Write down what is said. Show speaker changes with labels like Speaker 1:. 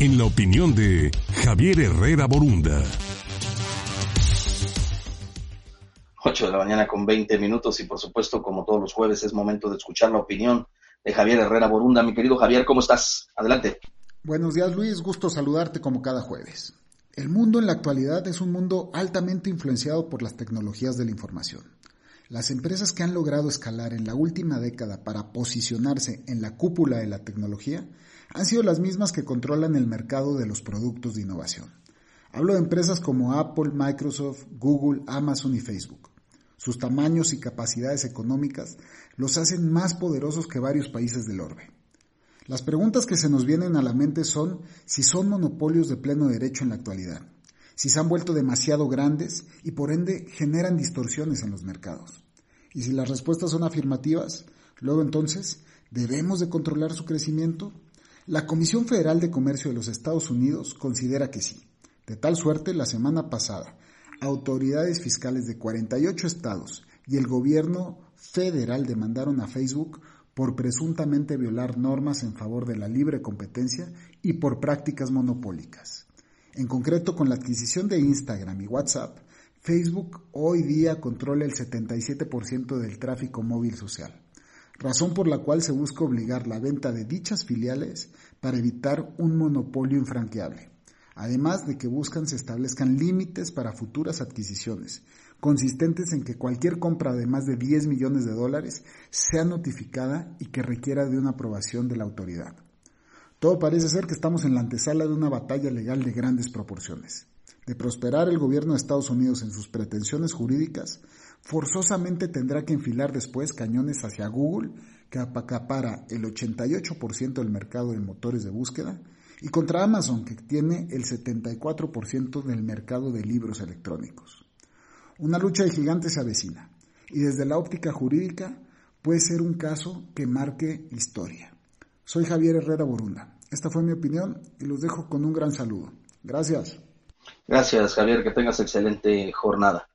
Speaker 1: en la opinión de Javier Herrera Borunda.
Speaker 2: 8 de la mañana con 20 minutos y por supuesto, como todos los jueves, es momento de escuchar la opinión de Javier Herrera Borunda. Mi querido Javier, ¿cómo estás? Adelante.
Speaker 3: Buenos días Luis, gusto saludarte como cada jueves. El mundo en la actualidad es un mundo altamente influenciado por las tecnologías de la información. Las empresas que han logrado escalar en la última década para posicionarse en la cúpula de la tecnología han sido las mismas que controlan el mercado de los productos de innovación. Hablo de empresas como Apple, Microsoft, Google, Amazon y Facebook. Sus tamaños y capacidades económicas los hacen más poderosos que varios países del orbe. Las preguntas que se nos vienen a la mente son si son monopolios de pleno derecho en la actualidad, si se han vuelto demasiado grandes y por ende generan distorsiones en los mercados. Y si las respuestas son afirmativas, luego entonces, ¿debemos de controlar su crecimiento? La Comisión Federal de Comercio de los Estados Unidos considera que sí. De tal suerte, la semana pasada, autoridades fiscales de 48 estados y el gobierno federal demandaron a Facebook por presuntamente violar normas en favor de la libre competencia y por prácticas monopólicas. En concreto, con la adquisición de Instagram y WhatsApp, Facebook hoy día controla el 77% del tráfico móvil social, razón por la cual se busca obligar la venta de dichas filiales para evitar un monopolio infranqueable además de que buscan se establezcan límites para futuras adquisiciones, consistentes en que cualquier compra de más de 10 millones de dólares sea notificada y que requiera de una aprobación de la autoridad. Todo parece ser que estamos en la antesala de una batalla legal de grandes proporciones. De prosperar el gobierno de Estados Unidos en sus pretensiones jurídicas, forzosamente tendrá que enfilar después cañones hacia Google, que acapara el 88% del mercado de motores de búsqueda, y contra Amazon, que tiene el 74% del mercado de libros electrónicos. Una lucha de gigantes se avecina, y desde la óptica jurídica puede ser un caso que marque historia. Soy Javier Herrera Borunda. Esta fue mi opinión y los dejo con un gran saludo. Gracias.
Speaker 2: Gracias, Javier. Que tengas excelente jornada.